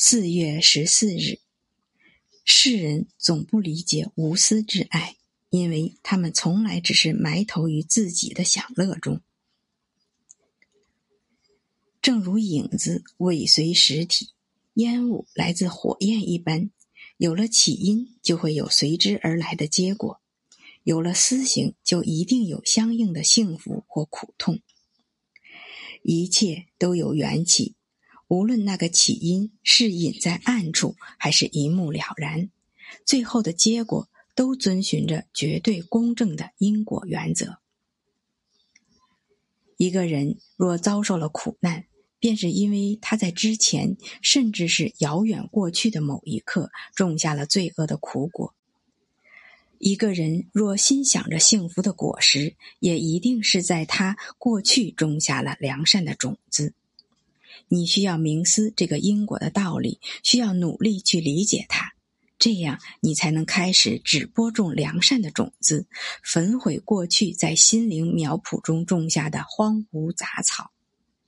四月十四日，世人总不理解无私之爱，因为他们从来只是埋头于自己的享乐中。正如影子尾随实体，烟雾来自火焰一般，有了起因，就会有随之而来的结果；有了私行，就一定有相应的幸福或苦痛。一切都有缘起。无论那个起因是隐在暗处，还是一目了然，最后的结果都遵循着绝对公正的因果原则。一个人若遭受了苦难，便是因为他在之前，甚至是遥远过去的某一刻，种下了罪恶的苦果。一个人若心想着幸福的果实，也一定是在他过去种下了良善的种子。你需要明思这个因果的道理，需要努力去理解它，这样你才能开始只播种良善的种子，焚毁过去在心灵苗圃中种下的荒芜杂草。